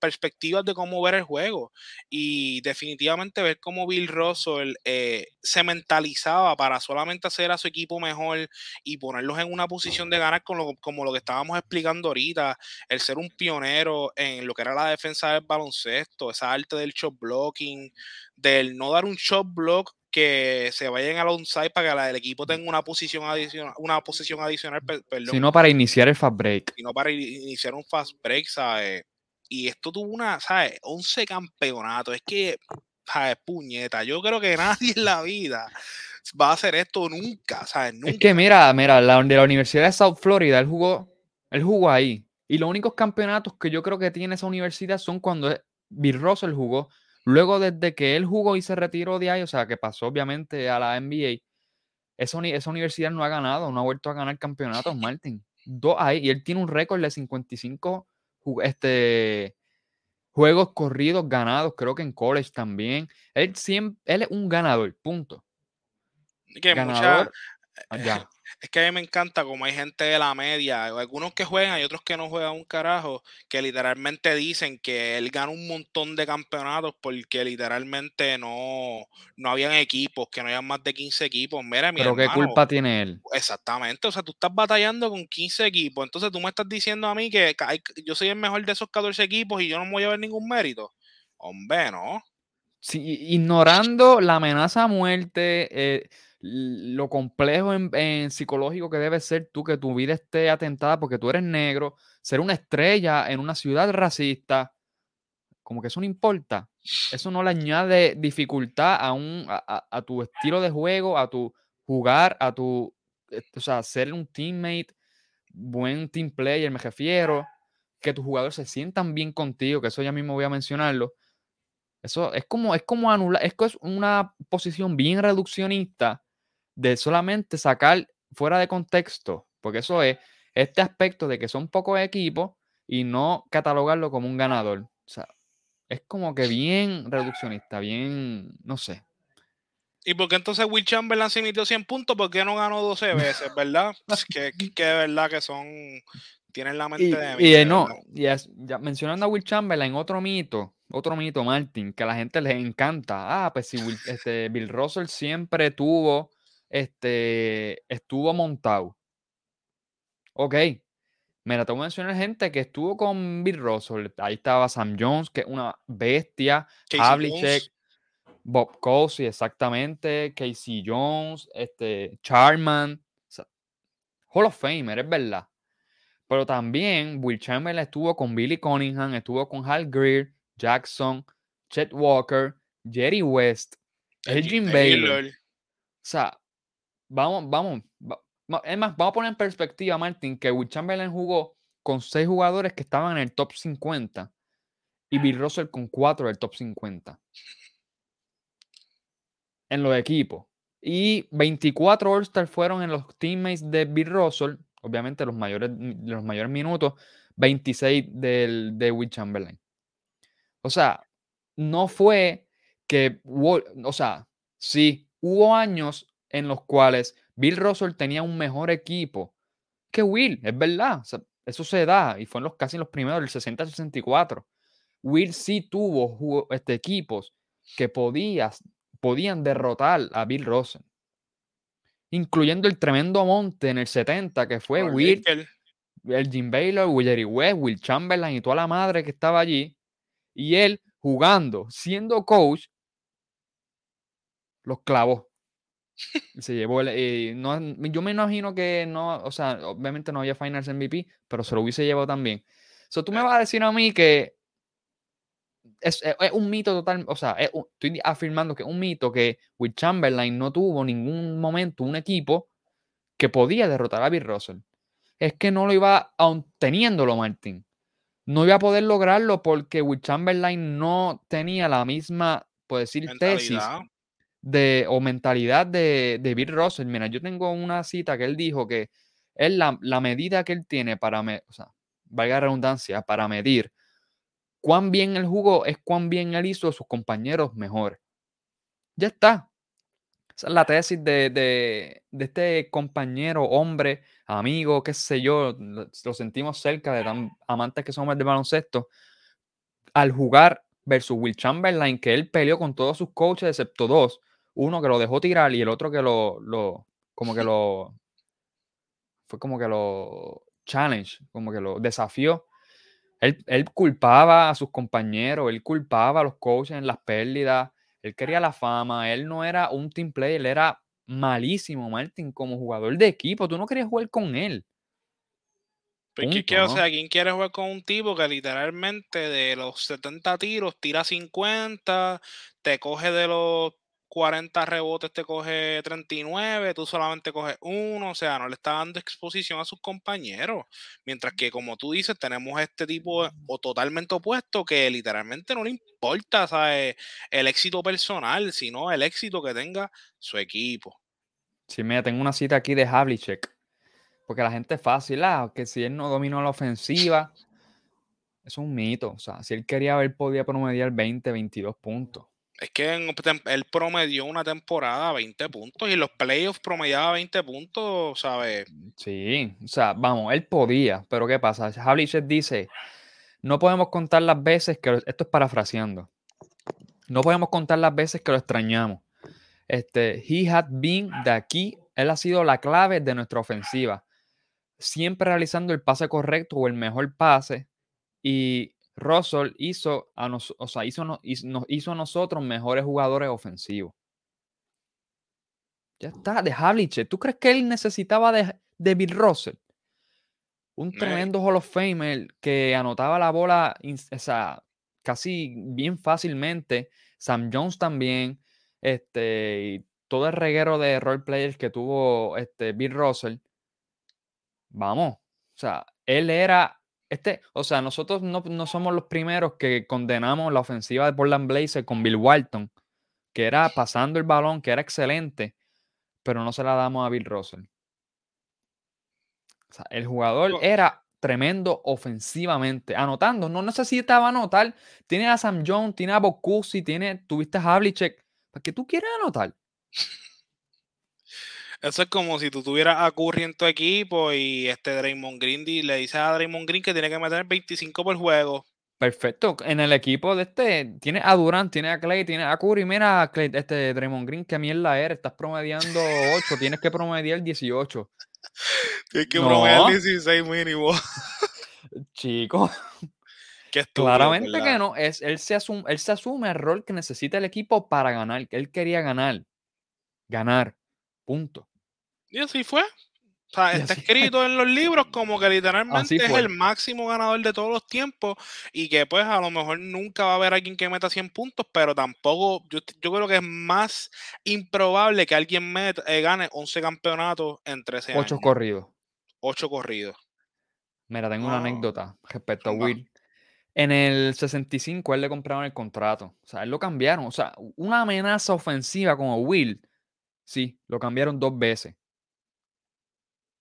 perspectivas de cómo ver el juego y definitivamente ver cómo Bill Russell eh, se mentalizaba para solamente hacer a su equipo mejor y ponerlos en una posición de ganar con como lo que estábamos explicando ahorita, el ser un pionero en lo que era la defensa del baloncesto, esa arte del shot blocking, del no dar un shot block que se vayan al onside para que el equipo tenga una posición adicional, una posición adicional, perdón. Sino para iniciar el fast break. Sino para iniciar un fast break, ¿sabes? Y esto tuvo una, ¿sabes? 11 campeonatos. Es que, ¿sabes? Puñeta. Yo creo que nadie en la vida va a hacer esto nunca, ¿sabes? Nunca. Es que mira, mira, la, de la Universidad de South Florida, él jugó, él jugó ahí. Y los únicos campeonatos que yo creo que tiene esa universidad son cuando Bill Russell jugó. Luego, desde que él jugó y se retiró de ahí, o sea, que pasó obviamente a la NBA, esa, esa universidad no ha ganado, no ha vuelto a ganar campeonatos, Martin. Dos ahí, y él tiene un récord de 55 este, juegos corridos ganados, creo que en college también. Él, siempre, él es un ganador, punto. Que ganador, ya. Es que a mí me encanta como hay gente de la media, algunos que juegan y otros que no juegan un carajo, que literalmente dicen que él gana un montón de campeonatos porque literalmente no, no habían equipos, que no habían más de 15 equipos. Mira, mi Pero qué culpa tiene él. Exactamente, o sea, tú estás batallando con 15 equipos, entonces tú me estás diciendo a mí que yo soy el mejor de esos 14 equipos y yo no me voy a ver ningún mérito. Hombre, no. Sí, ignorando la amenaza a muerte, eh, lo complejo en, psicológico que debe ser tú, que tu vida esté atentada porque tú eres negro, ser una estrella en una ciudad racista, como que eso no importa. Eso no le añade dificultad a, un, a, tu estilo de juego, a tu jugar, a tu, eh, o sea, ser un teammate, buen team player, me refiero, que tus jugadores se sientan bien contigo, que eso ya mismo voy a mencionarlo. Eso es como, es como anular, es una posición bien reduccionista de solamente sacar fuera de contexto, porque eso es este aspecto de que son pocos equipos y no catalogarlo como un ganador. O sea, es como que bien reduccionista, bien, no sé. ¿Y por qué entonces Will Chamberlain se emitió 100 puntos? ¿Por qué no ganó 12 veces, verdad? que, que de verdad que son, tienen la mente de mí. Y, no, y ya mencionando a Will Chamberlain, otro mito, otro mito, Martin, que a la gente les encanta. Ah, pues si este, Bill Russell siempre tuvo este, estuvo montado. Ok. Mira, te voy a mencionar gente que estuvo con Bill Russell. Ahí estaba Sam Jones, que es una bestia. Havlicek, Bob Cousy, exactamente. Casey Jones, este, Charman. Hall of Famer, es verdad. Pero también Will Chamberlain estuvo con Billy Cunningham, estuvo con Hal Greer, Jackson, Chet Walker, Jerry West, Elgin Baylor. sea, vamos, vamos. es más, vamos a poner en perspectiva, Martin, que Will Chamberlain jugó con seis jugadores que estaban en el top 50 y Bill Russell con cuatro del top 50 en los equipos. Y 24 All-Stars fueron en los teammates de Bill Russell, obviamente los mayores, los mayores minutos, 26 del, de Will Chamberlain. O sea, no fue que, o sea, sí, hubo años en los cuales Bill Russell tenía un mejor equipo que Will, es verdad, eso se da, y fue en los casi los primeros, del 60-64. Will sí tuvo este, equipos que podías, podían derrotar a Bill Russell, incluyendo el tremendo monte en el 70, que fue Will, el Jim Baylor, Will Jerry West, Will Chamberlain y toda la madre que estaba allí, y él jugando, siendo coach, los clavó. Se llevó el, eh, no, yo me imagino que no, o sea, obviamente no había Finals MVP, pero se lo hubiese llevado también. So, tú me vas a decir a mí que es, un mito total, o sea, estoy afirmando que es un mito que Will Chamberlain no tuvo ningún momento un equipo que podía derrotar a Bill Russell. Es que no lo iba, aun teniéndolo, Martín, no iba a poder lograrlo porque Will Chamberlain no tenía la misma, puedo decir, tesis de, o mentalidad de, de, Bill Russell. Mira, yo tengo una cita que él dijo que es la, medida que él tiene para, me, o sea, valga la redundancia, para medir cuán bien él jugó es cuán bien él hizo a sus compañeros mejor. Ya está. Esa es la tesis de, de, de, este compañero, hombre, amigo, qué sé yo, lo sentimos cerca de tan amantes que somos del baloncesto, al jugar versus Will Chamberlain, que él peleó con todos sus coaches excepto dos, uno que lo dejó tirar y el otro que lo, lo como que lo, fue como que lo challenge, como que lo desafió. Él, él, culpaba a sus compañeros, él culpaba a los coaches en las pérdidas, él quería la fama, él no era un team player, él era malísimo, Martin, como jugador de equipo. Tú no querías jugar con él. Pues o sea, ¿quién quiere jugar con un tipo que literalmente de los 70 tiros tira 50, te coge de los 40 rebotes, te coge 39, tú solamente coges uno, o sea, no le está dando exposición a sus compañeros. Mientras que, como tú dices, tenemos este tipo o totalmente opuesto que literalmente no le importa, ¿sabes? El éxito personal, sino el éxito que tenga su equipo. Sí, mira, tengo una cita aquí de Havlicek porque la gente es fácil, ah, que si él no dominó la ofensiva, es un mito. O sea, si él quería ver, podía promediar 20, 22 puntos. Es que él promedió una temporada 20 puntos y los playoffs promediaba 20 puntos, ¿sabes? Sí, o sea, vamos, él podía, pero ¿qué pasa? Havlicek dice, no podemos contar las veces que, esto es parafraseando, no podemos contar las veces que lo extrañamos. Este, he had been de aquí, él ha sido la clave de nuestra ofensiva siempre realizando el pase correcto o el mejor pase. Y Russell hizo a, nos, o sea, hizo, nos hizo a nosotros mejores jugadores ofensivos. Ya está, de Havlicek. ¿Tú crees que él necesitaba de, de Bill Russell? Un tremendo Hall of Famer que anotaba la bola o sea, casi bien fácilmente. Sam Jones también. Este, y todo el reguero de role players que tuvo este, Bill Russell vamos, o sea, él era, este, o sea, nosotros no, somos los primeros que condenamos la ofensiva de Portland Blazers con Bill Walton, que era pasando el balón, que era excelente, pero no se la damos a Bill Russell. O sea, el jugador era tremendo ofensivamente, anotando, no necesitaba anotar. Tiene a Sam Jones, tiene a Bokusi, tiene, tuviste a Havlicek. ¿Para qué tú quieres anotar? Eso es como si tú tuvieras a Curry en tu equipo y este Draymond Green le dices a Draymond Green que tiene que meter 25 por juego. Perfecto. En el equipo de este, tiene a Durant, tiene a Clay, tiene a Curry. Mira, Clay, este Draymond Green, qué mierda eres. Estás promediando 8, tienes que promediar 18. Tienes que promediar 16 mínimo. Chico. Claramente que no. Es, él, se asume, él se asume el rol que necesita el equipo para ganar. Que él quería ganar. Ganar. Punto. Y así fue. O sea, Y está escrito en los libros como que literalmente es el máximo ganador de todos los tiempos y que pues a lo mejor nunca va a haber alguien que meta 100 puntos, pero tampoco, yo, yo creo que es más improbable que alguien meta, eh, gane 11 campeonatos en 13 Ocho años. corridos. 8 corridos. Mira, tengo una anécdota respecto a. Will. En el 65 él le compraron el contrato. O sea, él lo cambiaron. O sea, una amenaza ofensiva como Will, sí, lo cambiaron dos veces.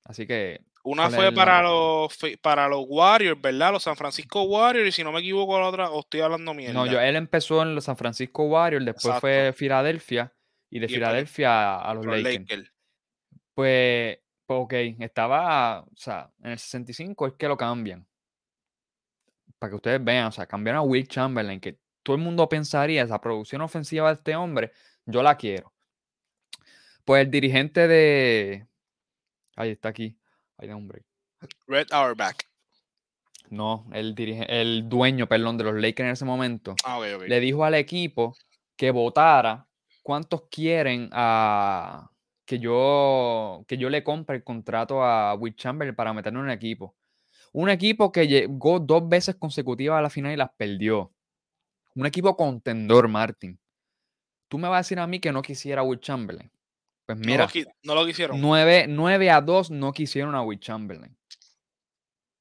Así que Una ¿Cuál es fue para los, para los Warriors, ¿verdad? Los San Francisco Warriors, y si no me equivoco, la otra, o estoy hablando mierda. no, yo, él empezó en los San Francisco Warriors, después Exacto. fue Filadelfia y de Filadelfia a, a los los Lakers. Lakers. Pues, pues, ok, estaba, o sea, en el 65 es que lo cambian. Para que ustedes vean, o sea, cambiaron a Will Chamberlain, que todo el mundo pensaría, esa producción ofensiva de este hombre, yo la quiero. Pues el dirigente de... Ahí está aquí. Ahí da un break. Red Auerbach. No, el, dirige- el dueño, perdón, de los Lakers en ese momento, Ah, ok, ok. le dijo al equipo que votara cuántos quieren a que yo que yo le compre el contrato a Will Chamberlain para meterlo en un equipo. Un equipo que llegó dos veces consecutivas a la final y las perdió. Un equipo contendor, Martin. Tú me vas a decir a mí que no quisiera a Will Chamberlain. Pues No mira, lo qui- no lo quisieron. 9, a 2 no quisieron a Will Chamberlain.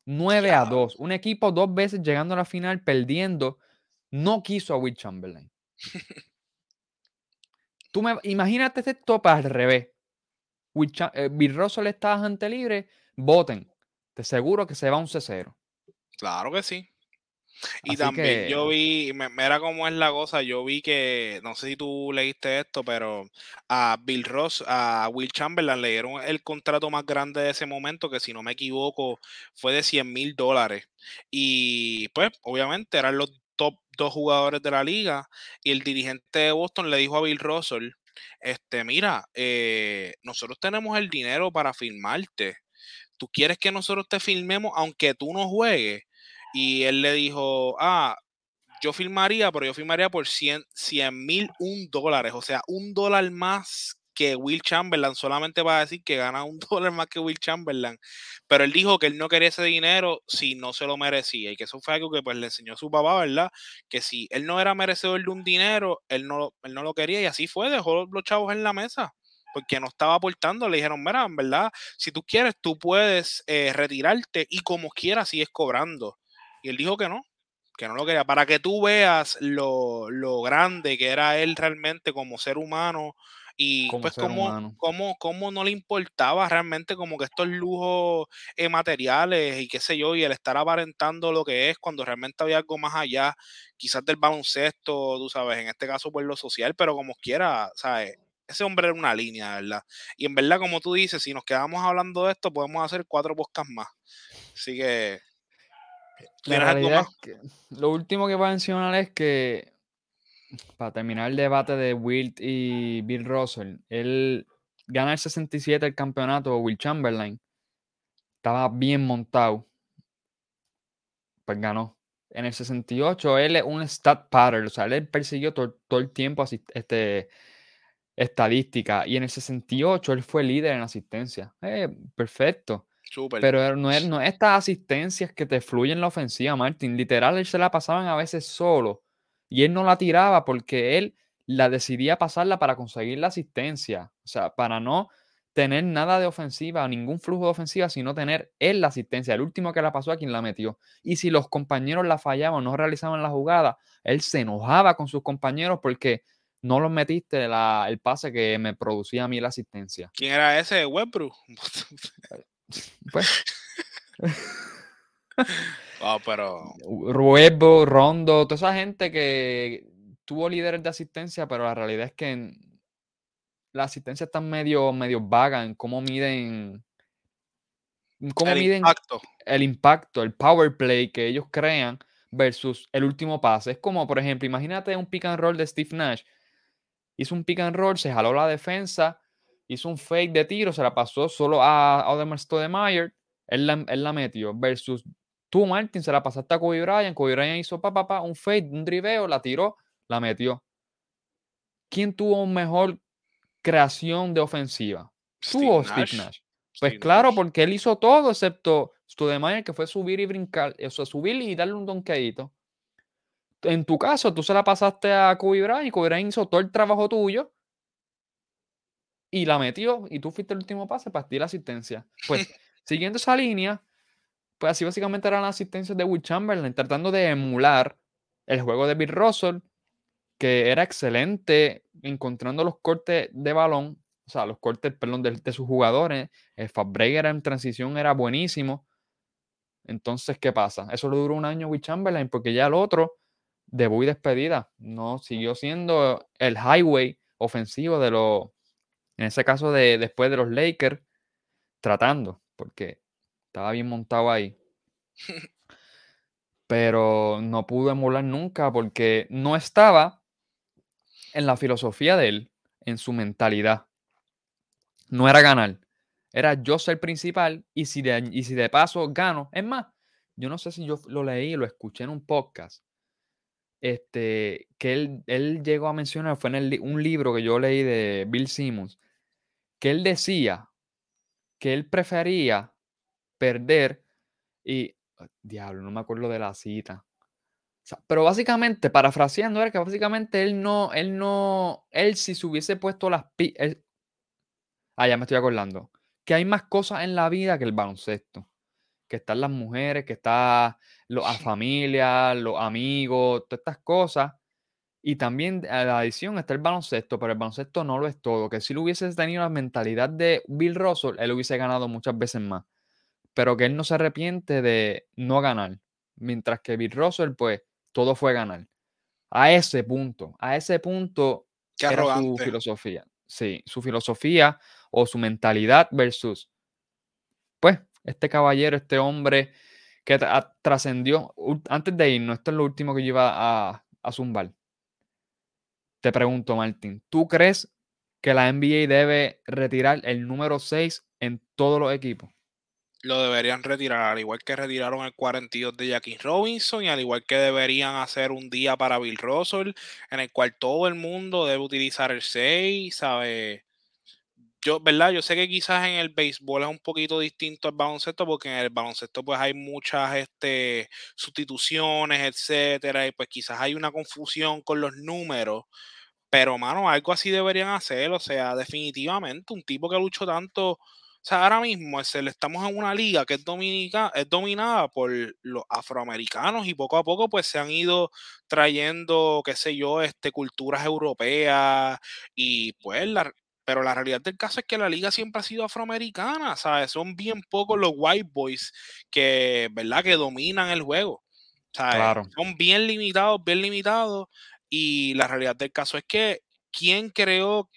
9 a Diablo. 2. Un equipo dos veces llegando a la final, perdiendo, no quiso a Will Chamberlain. Tú me, imagínate esto para al revés. Will eh, Bill Russell está agente libre, voten. Te seguro que se va un C0. Claro que sí. Y Así también yo vi, mira cómo es la cosa, yo vi que, no sé si tú leíste esto, pero a Bill Ross, a Will Chamberlain le dieron el contrato más grande de ese momento, que si no me equivoco fue de 100 mil dólares. Y pues, obviamente eran los top dos jugadores de la liga. Y el dirigente de Boston le dijo a Bill Russell, este, mira, eh, nosotros tenemos el dinero para firmarte. ¿Tú quieres que nosotros te filmemos aunque tú no juegues? Y él le dijo, ah, yo firmaría, pero yo firmaría por 100 mil dólares, o sea, un dólar más que Will Chamberlain, solamente para decir que gana un dólar más que Will Chamberlain. Pero él dijo que él no quería ese dinero si no se lo merecía y que eso fue algo que pues le enseñó su papá, ¿verdad? Que si él no era merecedor de un dinero, él no, él no lo quería y así fue, dejó los chavos en la mesa porque no estaba aportando. Le dijeron, mira, en verdad, si tú quieres, tú puedes eh, retirarte y como quieras sigues cobrando. Y él dijo que no, que no lo quería. Para que tú veas lo, lo grande que era él realmente como ser humano y Como pues cómo, humano. cómo, cómo no le importaba realmente como que estos lujos eh, materiales y qué sé yo, y el estar aparentando lo que es cuando realmente había algo más allá, quizás del baloncesto, tú sabes, en este caso por lo social, pero como quiera, ¿sabes? Ese hombre era una línea, ¿verdad? Y en verdad, como tú dices, si nos quedamos hablando de esto, podemos hacer cuatro podcasts más. Así que. La ¿Tienes algo realidad más? es que lo último que voy a mencionar es que, para terminar el debate de Wilt y Bill Russell, él gana el 67 el campeonato, Will Chamberlain, estaba bien montado, pues ganó. En el 68 él es un stat pattern, o sea, él persiguió todo, todo el tiempo asist- este, estadística, y en el 68 él fue líder en asistencia. Eh, perfecto. Súper. Pero no es, no es estas asistencias que te fluyen en la ofensiva, Martin. Literal, él se la pasaban a veces solo. Y él no la tiraba porque él la decidía pasarla para conseguir la asistencia. O sea, para no tener nada de ofensiva, ningún flujo de ofensiva, sino tener él la asistencia. El último que la pasó a quien la metió. Y si los compañeros la fallaban, no realizaban la jugada, él se enojaba con sus compañeros porque no los metiste la- el pase que me producía a mí la asistencia. ¿Quién era ese? Webbrew. Pues, Ah, pero. Ruebo, Rondo, toda esa gente que tuvo líderes de asistencia, pero la realidad es que la asistencia está medio, medio vaga en cómo miden, en cómo el miden impacto. el impacto, el power play que ellos crean versus el último pase. Es como, por ejemplo, imagínate un pick and roll de Steve Nash. Hizo un pick and roll, se jaló la defensa, hizo un fake de tiro, se la pasó solo a Audemars Stoudemire, él la, él la metió. Versus tú, Martin, se la pasaste a Kobe Bryant, Kobe Bryant hizo pa, pa, pa, un fake, un driveo, la tiró, la metió. ¿Quién tuvo mejor creación de ofensiva? ¿Tú Steve Nash. Steve Nash? Pues claro, porque él hizo todo excepto Studemayer, que fue subir y brincar, o sea, subir y darle un donqueadito. En tu caso, tú se la pasaste a Kobe Bryant y Kobe Bryant hizo todo el trabajo tuyo y la metió y tú fuiste el último pase para ti la asistencia. Pues siguiendo esa línea, pues así básicamente eran las asistencias de Will Chamberlain, tratando de emular el juego de Bill Russell, que era excelente encontrando los cortes de balón o sea, los cortes, perdón, de, sus jugadores. El Fabbreger en transición era buenísimo. Entonces, ¿qué pasa? Eso le duró un año a Will Chamberlain porque ya el otro, debut y despedida, no siguió siendo el highway ofensivo de los, en ese caso de después de los Lakers, tratando, porque estaba bien montado ahí. Pero no pudo emular nunca porque no estaba en la filosofía de él, en su mentalidad no era ganar. Era yo ser principal y si, de, y si de paso gano. Es más, yo no sé si yo lo leí, lo escuché en un podcast. Este, que él, él llegó a mencionar, fue en un libro que yo leí de Bill Simmons, que él decía que él prefería perder y, ah, diablo, no me acuerdo de la cita. pero básicamente, parafraseando, era que básicamente él no, él no, él si se hubiese puesto las, Ah, ya me estoy acordando. Que hay más cosas en la vida que el baloncesto. Que están las mujeres, que está la familia, los amigos, todas estas cosas. Y también a la adición está el baloncesto, pero el baloncesto no lo es todo. Que si lo hubiese tenido la mentalidad de Bill Russell, él hubiese ganado muchas veces más. Pero que él no se arrepiente de no ganar. Mientras que Bill Russell, pues, todo fue ganar. A ese punto, a ese punto era su filosofía. Sí, su filosofía o su mentalidad versus, pues, este caballero, este hombre que trascendió. Antes de irnos, esto es lo último que yo iba a, a zumbar. Te pregunto, Martín, ¿tú crees que la NBA debe retirar el número 6 en todos los equipos? Lo deberían retirar, al igual que retiraron el 42 de Jackie Robinson y al igual que deberían hacer un día para Bill Russell, en el cual todo el mundo debe utilizar el 6, ¿sabe? Yo, ¿verdad? Yo sé que quizás en el béisbol es un poquito distinto al baloncesto, porque en el baloncesto pues hay muchas este, sustituciones, etcétera, y pues quizás hay una confusión con los números, pero mano, algo así deberían hacer, o sea, definitivamente un tipo que luchó tanto, o sea, ahora mismo estamos en una liga que es, dominica, es dominada por los afroamericanos y poco a poco pues se han ido trayendo, qué sé yo, este, culturas europeas y pues la, pero la realidad del caso es que la liga siempre ha sido afroamericana, ¿sabes? Son bien pocos los white boys que, ¿verdad? Que dominan el juego. ¿sabes? Son bien limitados, bien limitados. Y la realidad del caso es que, ¿quién creó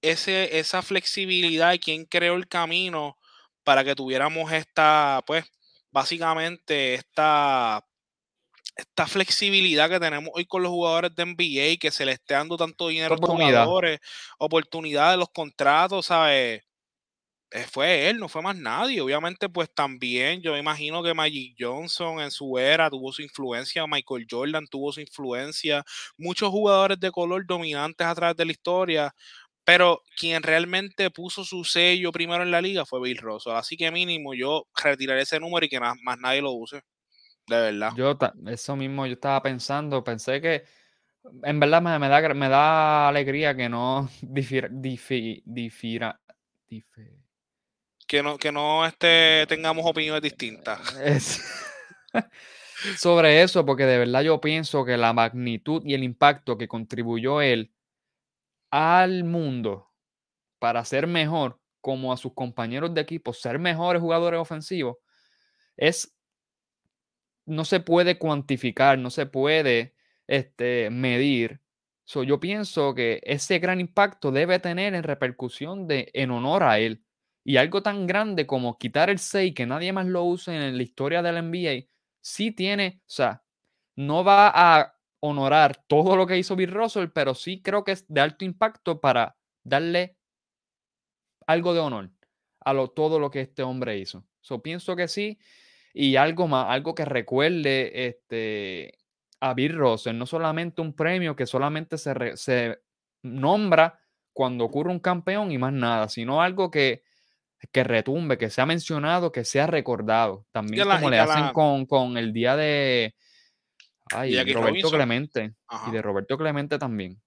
ese, esa flexibilidad y quién creó el camino para que tuviéramos esta, pues, básicamente esta esta flexibilidad que tenemos hoy con los jugadores de NBA, que se le esté dando tanto dinero a los jugadores, oportunidades, los contratos, ¿sabes? Eh, fue él, no fue más nadie. Obviamente, pues también yo me imagino que Magic Johnson en su era tuvo su influencia, Michael Jordan tuvo su influencia, muchos jugadores de color dominantes a través de la historia, pero quien realmente puso su sello primero en la liga fue Bill Russell. Así que mínimo yo retiraré ese número y que más nadie lo use. De verdad. Yo, eso mismo yo estaba pensando, pensé que en verdad me, da, me da alegría que no difira, difira, que no, que no este, tengamos opiniones distintas. sobre eso, porque de verdad yo pienso que la magnitud y el impacto que contribuyó él al mundo para ser mejor, como a sus compañeros de equipo, ser mejores jugadores ofensivos, es no se puede cuantificar, no se puede este, medir. yo pienso que ese gran impacto debe tener en repercusión de, en honor a él. Y algo tan grande como quitar el 6, que nadie más lo use en la historia del NBA, sí tiene, o sea, no va a honorar todo lo que hizo Bill Russell, pero sí creo que es de alto impacto para darle algo de honor a lo, todo lo que este hombre hizo. So, pienso que sí, y algo más, algo que recuerde este, a Bill Russell, no solamente un premio que solamente se, se nombra cuando ocurre un campeón y más nada, sino algo que que retumbe, que sea mencionado, que sea recordado. También como le hacen con, con, el día de ay, Roberto Clemente. Y de Roberto Clemente también.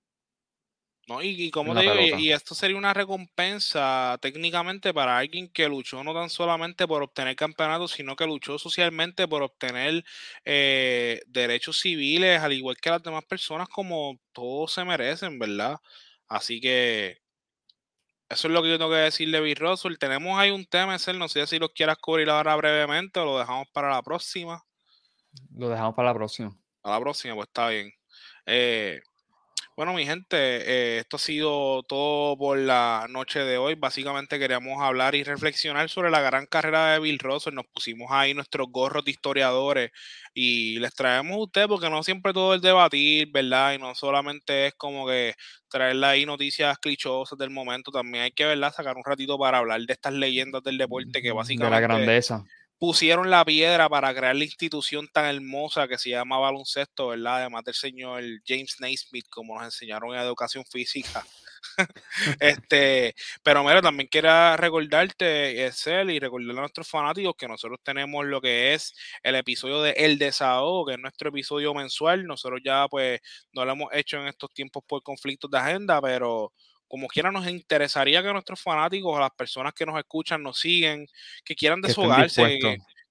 No, y, como te digo, y, esto sería una recompensa técnicamente para alguien que luchó no tan solamente por obtener campeonatos, sino que luchó socialmente por obtener eh, derechos civiles, al igual que las demás personas, como todos se merecen, ¿verdad? Así que eso es lo que yo tengo que decir de Bill Russell. Tenemos ahí un tema, ser, no sé si lo quieras cubrir ahora brevemente o lo dejamos para la próxima. Lo dejamos para la próxima. Para la próxima, pues está bien. Eh, bueno, mi gente, eh, esto ha sido todo por la noche de hoy. Básicamente queríamos hablar y reflexionar sobre la gran carrera de Bill Russell. Nos pusimos ahí nuestros gorros de historiadores y les traemos a ustedes porque no siempre todo es debatir, ¿verdad? Y no solamente es como que traerle ahí noticias clichosas del momento. También hay que, ¿verdad? Sacar un ratito para hablar de estas leyendas del deporte que básicamente... De la grandeza pusieron la piedra para crear la institución tan hermosa que se llama baloncesto, ¿verdad? Además del señor James Naismith, como nos enseñaron en educación física. este, pero mira, también quiero recordarte, Excel, y recordarle a nuestros fanáticos que nosotros tenemos lo que es el episodio de El Desahogo, que es nuestro episodio mensual. Nosotros ya, pues, no lo hemos hecho en estos tiempos por conflictos de agenda, pero como quiera nos interesaría que nuestros fanáticos, las personas que nos escuchan, nos siguen, que quieran deshogarse,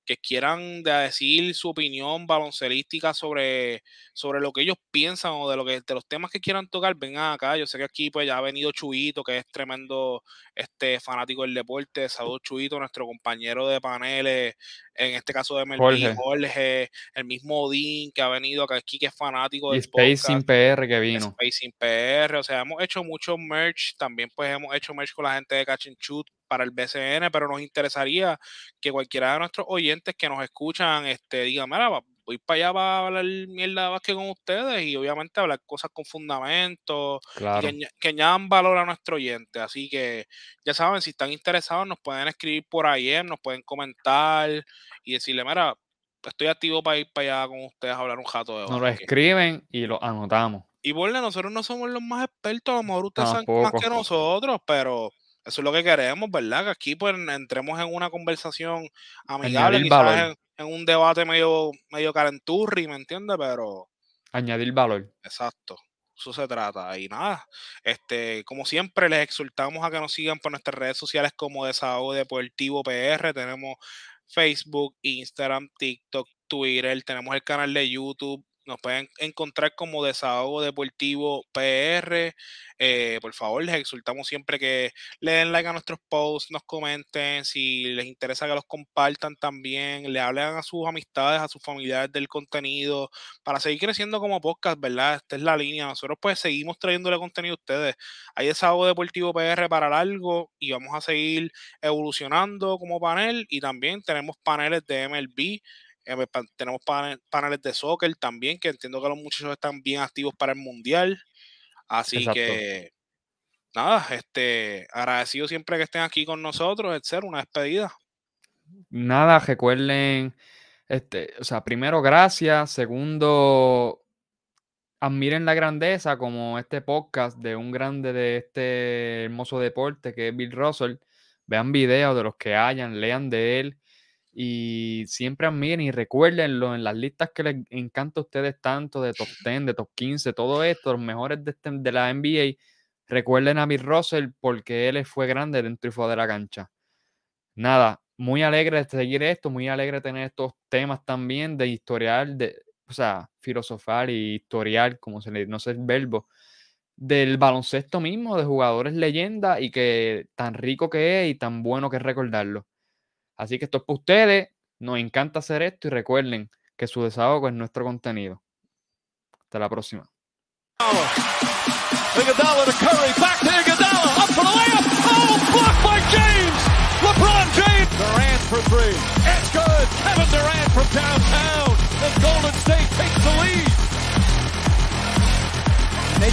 que quieran decir su opinión baloncelística sobre, sobre lo que ellos piensan o de lo que de los temas que quieran tocar, vengan acá. Yo sé que aquí pues ya ha venido Chuito, que es tremendo este fanático del deporte. Saludos Chuito, nuestro compañero de paneles, en este caso de Melvin Jorge. el mismo Odín que ha venido acá aquí, que es fanático del Space PR que vino. Space PR, o sea, hemos hecho mucho merch, también pues hemos hecho merch con la gente de Catch and Shoot para el BCN, pero nos interesaría que cualquiera de nuestros oyentes que nos escuchan este, diga, mira, voy para allá para hablar mierda de básquet con ustedes y obviamente hablar cosas con fundamentos que, que, añadan valor a nuestro oyente. Así que ya saben, si están interesados, nos pueden escribir por ahí, nos pueden comentar y decirle, mira, estoy activo para ir para allá con ustedes a hablar un rato de Nos lo escriben y lo anotamos. Y bueno, nosotros no somos los más expertos, a lo mejor ustedes saben más que nosotros, pero eso es lo que queremos, ¿verdad? Que aquí pues entremos en una conversación amigable, quizás en, un debate medio, medio calenturri, ¿me entiendes? Pero. Añadir valor. Exacto. Eso se trata. Y nada, este, como siempre, les exhortamos a que nos sigan por nuestras redes sociales como Desahogo Deportivo PR. Tenemos Facebook, Instagram, TikTok, Twitter, tenemos el canal de YouTube, nos pueden encontrar como Desahogo Deportivo PR. Eh, por favor, les exhortamos siempre que le den like a nuestros posts, nos comenten, si les interesa que los compartan también, le hablen a sus amistades, a sus familiares del contenido, para seguir creciendo como podcast, ¿verdad? Esta es la línea. Nosotros pues seguimos trayéndole contenido a ustedes. Hay Desahogo Deportivo PR para largo y vamos a seguir evolucionando como panel y también tenemos paneles de MLB eh, tenemos paneles de soccer también, que entiendo que los muchachos están bien activos para el mundial. Así que, nada, este, agradecido siempre que estén aquí con nosotros, ser una despedida. Nada, recuerden, este, o sea, primero, gracias. Segundo, admiren la grandeza como este podcast de un grande de este hermoso deporte que es Bill Russell. Vean videos de los que hayan, lean de él y siempre admiren y recuérdenlo en las listas que les encanta a ustedes tanto de top 10, de top 15, todo esto, los mejores de, este, de la NBA. Recuerden a Bill Russell porque él fue grande dentro y fuera de la cancha. Nada, muy alegre de seguir esto, muy alegre de tener estos temas también de historial, de, o sea, filosofar y historial, como se le no sé el verbo, del baloncesto mismo, de jugadores leyenda y que tan rico que es y tan bueno que es recordarlo. Así que esto es para ustedes. Nos encanta hacer esto y recuerden que su desahogo es nuestro contenido. Hasta la próxima. Iguodala to Curry, back to Iguodala, up for the layup. Oh, blocked by James. LeBron James. Durant for three. It's good. Kevin Durant from downtown. The Golden State takes the lead. They